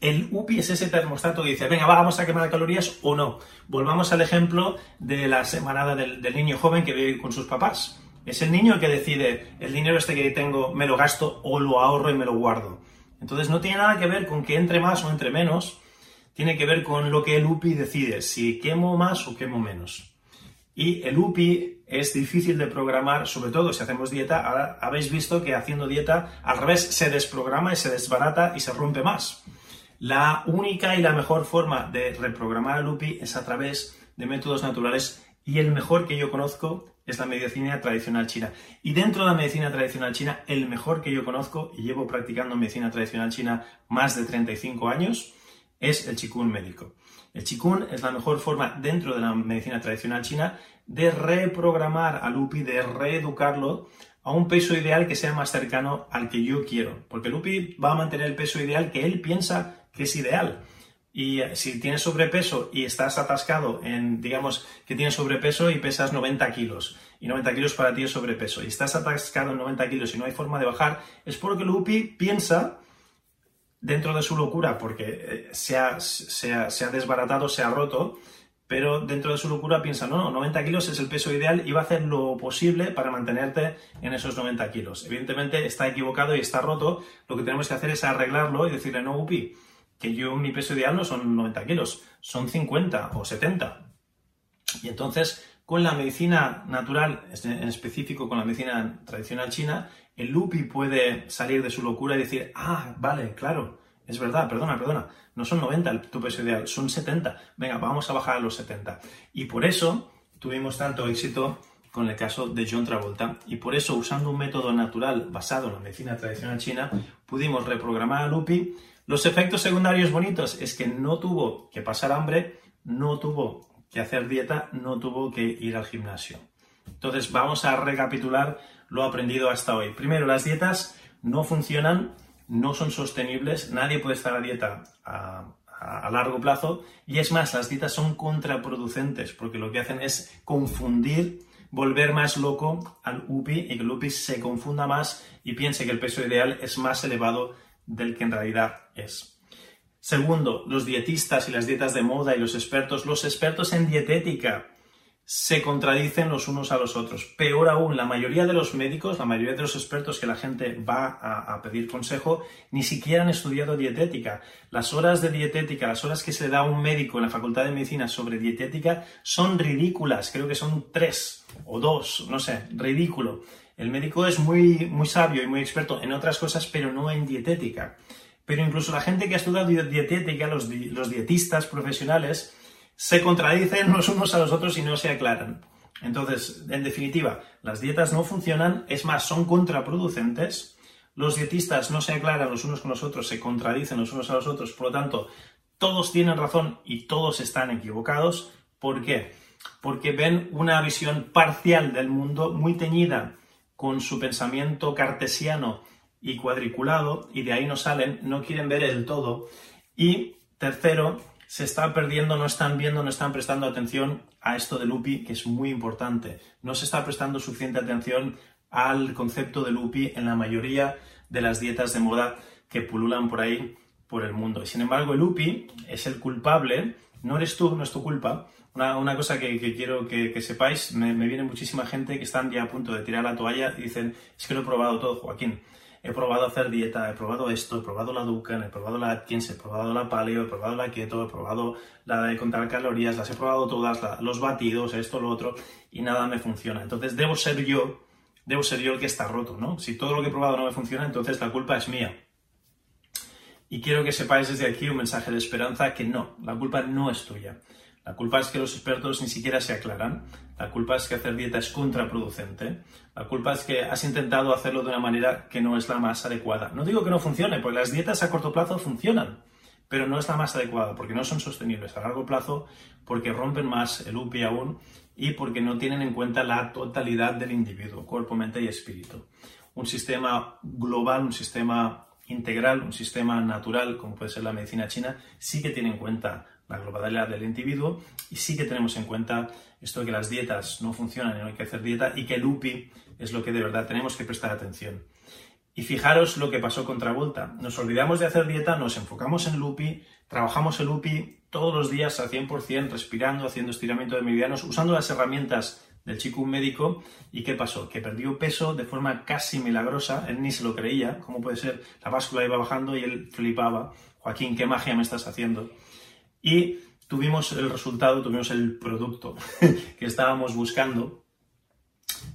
Speaker 1: El UPI es ese termostato que dice, venga, vamos a quemar calorías o no. Volvamos al ejemplo de la semanada del, del niño joven que vive con sus papás. Es el niño el que decide, el dinero este que tengo me lo gasto o lo ahorro y me lo guardo. Entonces no tiene nada que ver con que entre más o entre menos, tiene que ver con lo que el UPI decide, si quemo más o quemo menos. Y el UPI es difícil de programar, sobre todo si hacemos dieta. Habéis visto que haciendo dieta al revés se desprograma y se desbarata y se rompe más. La única y la mejor forma de reprogramar el UPI es a través de métodos naturales y el mejor que yo conozco es la medicina tradicional china. Y dentro de la medicina tradicional china, el mejor que yo conozco, y llevo practicando medicina tradicional china más de 35 años, es el Qigong médico. El Qigong es la mejor forma dentro de la medicina tradicional china de reprogramar al UPI, de reeducarlo a un peso ideal que sea más cercano al que yo quiero. Porque el UPI va a mantener el peso ideal que él piensa que es ideal. Y si tienes sobrepeso y estás atascado en, digamos, que tienes sobrepeso y pesas 90 kilos, y 90 kilos para ti es sobrepeso, y estás atascado en 90 kilos y no hay forma de bajar, es porque el UPI piensa, dentro de su locura, porque eh, se ha, se, ha, se ha, desbaratado, se ha roto, pero dentro de su locura piensa, no, no, 90 kilos es el peso ideal y va a hacer lo posible para mantenerte en esos 90 kilos. Evidentemente está equivocado y está roto, lo que tenemos que hacer es arreglarlo y decirle, no, UPI, que yo mi peso ideal no son 90 kilos, son 50 o 70. Y entonces, con la medicina natural, en específico con la medicina tradicional china, el Lupi puede salir de su locura y decir, ah, vale, claro, es verdad, perdona, perdona, no son 90 tu peso ideal, son 70. Venga, vamos a bajar a los 70. Y por eso tuvimos tanto éxito con el caso de John Travolta y por eso usando un método natural basado en la medicina tradicional china pudimos reprogramar a Lupi los efectos secundarios bonitos es que no tuvo que pasar hambre, no tuvo que hacer dieta, no tuvo que ir al gimnasio. Entonces vamos a recapitular lo aprendido hasta hoy. Primero, las dietas no funcionan, no son sostenibles, nadie puede estar a dieta a, largo plazo y es más, las dietas son contraproducentes porque lo que hacen es confundir, volver más loco al UPI y que el UPI se confunda más y piense que el peso ideal es más elevado del que en realidad es. Segundo, los dietistas y las dietas de moda y los expertos, los expertos en dietética, se contradicen los unos a los otros. Peor aún, la mayoría de los médicos, la mayoría de los expertos que la gente va a, pedir consejo, ni siquiera han estudiado dietética. Las horas de dietética, las horas que se da a un médico en la Facultad de Medicina sobre dietética son ridículas. Creo que son tres o dos, no sé, ridículo. El médico es muy, muy sabio y muy experto en otras cosas, pero no en dietética. Pero incluso la gente que ha estudiado dietética, los, los dietistas profesionales, se contradicen los unos a los otros y no se aclaran. Entonces, en definitiva, las dietas no funcionan, es más, son contraproducentes. Los dietistas no se aclaran los unos con los otros, se contradicen los unos a los otros, por lo tanto, todos tienen razón y todos están equivocados. ¿Por qué? porque ven una visión parcial del mundo muy teñida con su pensamiento cartesiano y cuadriculado, y de ahí no salen, no quieren ver el todo. Y tercero, se está perdiendo, no están viendo, no están prestando atención a esto de Lupi, que es muy importante. No se está prestando suficiente atención al concepto de Lupi en la mayoría de las dietas de moda que pululan por ahí por el mundo. Y sin embargo, el Lupi es el culpable, no eres tú, no es tu culpa. Una, cosa que, quiero que, sepáis, me, me, viene muchísima gente que están ya a punto de tirar la toalla y dicen, es que lo he probado todo, Joaquín. He probado hacer dieta, he probado esto, he probado la Dukan, he probado la Atkins, he probado la Paleo, he probado la Keto, he probado la de contar calorías, las he probado todas, los batidos, esto, lo otro, y nada me funciona. Entonces debo ser yo, debo ser yo el que está roto, ¿no? Si todo lo que he probado no me funciona, entonces la culpa es mía. Y quiero que sepáis desde aquí un mensaje de esperanza que no, la culpa no es tuya. La culpa es que los expertos ni siquiera se aclaran. La culpa es que hacer dieta es contraproducente. La culpa es que has intentado hacerlo de una manera que no es la más adecuada. No digo que no funcione, porque las dietas a corto plazo funcionan, pero no es la más adecuada, porque no son sostenibles a largo plazo, porque rompen más el UPI aún y porque no tienen en cuenta la totalidad del individuo, cuerpo, mente y espíritu. Un sistema global, un sistema integral, un sistema natural, como puede ser la medicina china, sí que tiene en cuenta la globalidad del individuo y sí que tenemos en cuenta esto de que las dietas no funcionan y no hay que hacer dieta y que el UPI es lo que de verdad tenemos que prestar atención. Y fijaros lo que pasó con Travolta. Nos olvidamos de hacer dieta, nos enfocamos en el UPI, trabajamos el UPI todos los días al 100%, respirando, haciendo estiramiento de meridianos, usando las herramientas del chico médico. ¿Y qué pasó? Que perdió peso de forma casi milagrosa, él ni se lo creía, ¿cómo puede ser? La báscula iba bajando y él flipaba. Joaquín, ¿qué magia me estás haciendo? Y tuvimos el resultado, tuvimos el producto que estábamos buscando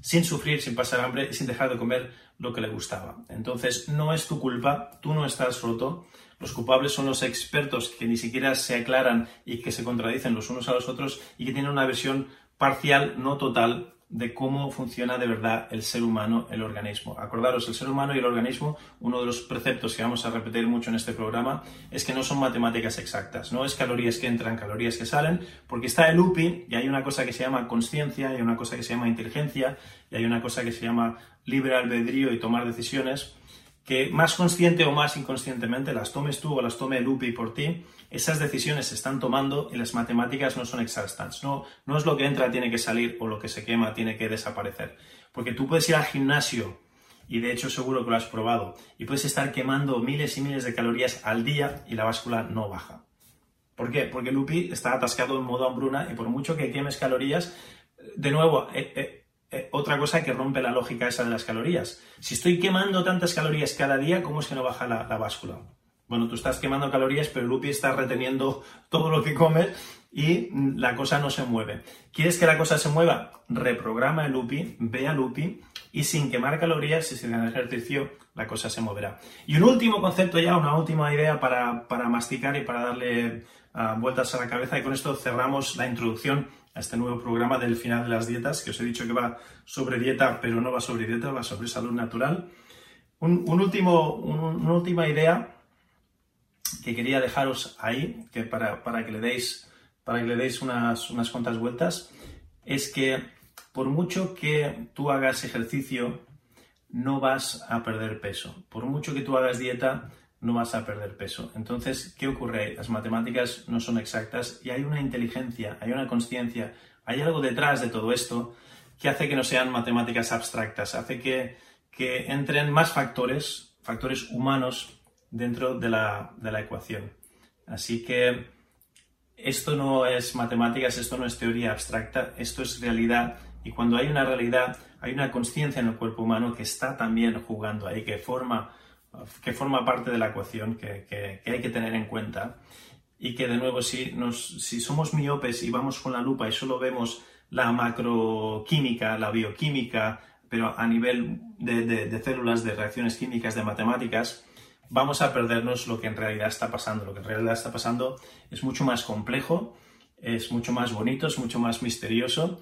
Speaker 1: sin sufrir, sin pasar hambre y sin dejar de comer lo que le gustaba. Entonces, no es tu culpa, tú no estás roto. Los culpables son los expertos que ni siquiera se aclaran y que se contradicen los unos a los otros y que tienen una versión parcial, no total, de cómo funciona de verdad el ser humano, el organismo. Acordaros, el ser humano y el organismo, uno de los preceptos que vamos a repetir mucho en este programa, es que no son matemáticas exactas, no es calorías que entran, calorías que salen, porque está el UPI y hay una cosa que se llama conciencia, hay una cosa que se llama inteligencia y hay una cosa que se llama libre albedrío y tomar decisiones, que más consciente o más inconscientemente las tomes tú o las tome el UPI por ti, esas decisiones se están tomando y las matemáticas no son exactas. No, no es lo que entra tiene que salir o lo que se quema tiene que desaparecer. Porque tú puedes ir al gimnasio y de hecho seguro que lo has probado y puedes estar quemando miles y miles de calorías al día y la báscula no baja. ¿Por qué? Porque el UPI está atascado en modo hambruna y por mucho que quemes calorías, de nuevo, eh, eh, eh, otra cosa que rompe la lógica esa de las calorías. Si estoy quemando tantas calorías cada día, ¿cómo es que no baja la, la báscula? Bueno, tú estás quemando calorías, pero el UPI está reteniendo todo lo que comes y la cosa no se mueve. ¿Quieres que la cosa se mueva? Reprograma el UPI, ve al UPI y sin quemar calorías y sin el ejercicio, la cosa se moverá. Y un último concepto ya, una última idea para, masticar y para darle ah, vueltas a la cabeza y con esto cerramos la introducción a este nuevo programa del final de las dietas, que os he dicho que va sobre dieta, pero no va sobre dieta, va sobre salud natural. Un, último, una última idea que quería dejaros ahí, que para, que le deis, para que le deis unas, unas cuantas vueltas, es que por mucho que tú hagas ejercicio, no vas a perder peso. Por mucho que tú hagas dieta, no vas a perder peso. Entonces, ¿qué ocurre? Las matemáticas no son exactas y hay una inteligencia, hay una conciencia, hay algo detrás de todo esto que hace que no sean matemáticas abstractas, hace que, que entren más factores, factores humanos dentro de la, ecuación. Así que esto no es matemáticas, esto no es teoría abstracta, esto es realidad. Y cuando hay una realidad, hay una conciencia en el cuerpo humano que está también jugando ahí, que forma, que forma parte de la ecuación, que, hay que tener en cuenta. Y que de nuevo, si, nos, si somos miopes y vamos con la lupa y solo vemos la macroquímica, la bioquímica, pero a nivel de células, de reacciones químicas, de matemáticas, vamos a perdernos lo que en realidad está pasando. Lo que en realidad está pasando es mucho más complejo, es mucho más bonito, es mucho más misterioso.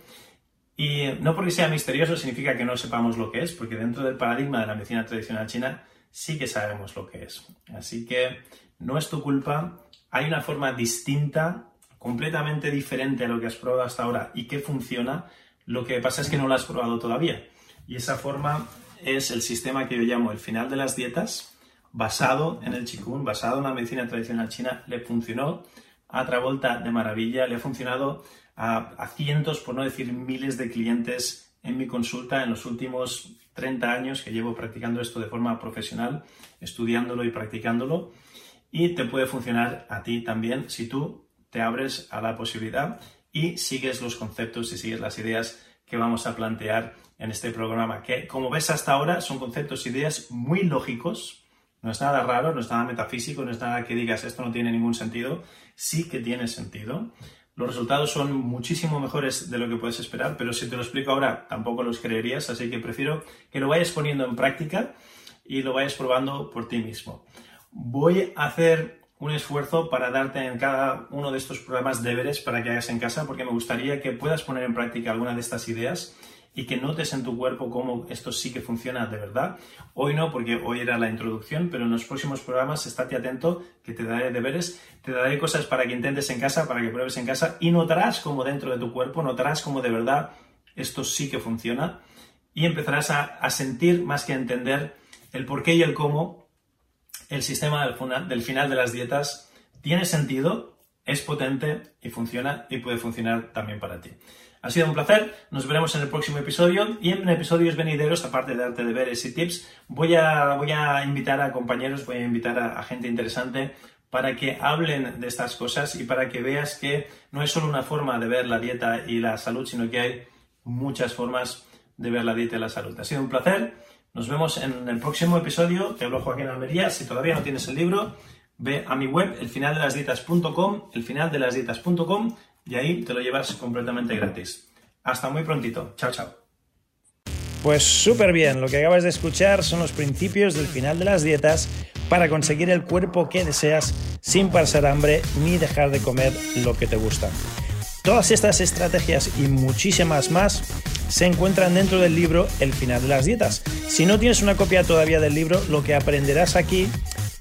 Speaker 1: Y no porque sea misterioso significa que no sepamos lo que es, porque dentro del paradigma de la medicina tradicional china sí que sabemos lo que es. Así que no es tu culpa, hay una forma distinta, completamente diferente a lo que has probado hasta ahora y que funciona, lo que pasa es que no lo has probado todavía. Y esa forma es el sistema que yo llamo el final de las dietas, basado en el Qigong, basado en la medicina tradicional china, le funcionó a Travolta de maravilla, le ha funcionado a, cientos, por no decir miles de clientes en mi consulta en los últimos 30 años que llevo practicando esto de forma profesional, estudiándolo y practicándolo. Y te puede funcionar a ti también si tú te abres a la posibilidad y sigues los conceptos y sigues las ideas que vamos a plantear en este programa, que como ves hasta ahora son conceptos, ideas muy lógicos, no es nada raro, no es nada metafísico, no es nada que digas esto no tiene ningún sentido, sí que tiene sentido. Los resultados son muchísimo mejores de lo que puedes esperar, pero si te lo explico ahora tampoco los creerías, así que prefiero que lo vayas poniendo en práctica y lo vayas probando por ti mismo. Voy a hacer un esfuerzo para darte en cada uno de estos programas deberes para que hagas en casa, porque me gustaría que puedas poner en práctica alguna de estas ideas y que notes en tu cuerpo cómo esto sí que funciona de verdad. Hoy no, porque hoy era la introducción, pero en los próximos programas estate atento que te daré deberes, te daré cosas para que intentes en casa, para que pruebes en casa y notarás cómo dentro de tu cuerpo, notarás cómo de verdad esto sí que funciona y empezarás a, sentir más que a entender el por qué y el cómo el sistema del final de las dietas tiene sentido, es potente y funciona y puede funcionar también para ti. Ha sido un placer, nos veremos en el próximo episodio. Y en episodios venideros, aparte de darte deberes y tips, voy a, voy a invitar a compañeros, voy a invitar a, gente interesante para que hablen de estas cosas y para que veas que no es solo una forma de ver la dieta y la salud, sino que hay muchas formas de ver la dieta y la salud. Ha sido un placer, nos vemos en el próximo episodio, te hablo Joaquín Almería, si todavía no tienes el libro, ve a mi web, elfinaldelasdietas.com, elfinaldelasdietas.com y ahí te lo llevas completamente gratis. Hasta muy prontito. Chao, chao.
Speaker 2: Pues súper bien, lo que acabas de escuchar son los principios del final de las dietas para conseguir el cuerpo que deseas sin pasar hambre ni dejar de comer lo que te gusta. Todas estas estrategias y muchísimas más se encuentran dentro del libro El final de las dietas. Si no tienes una copia todavía del libro, lo que aprenderás aquí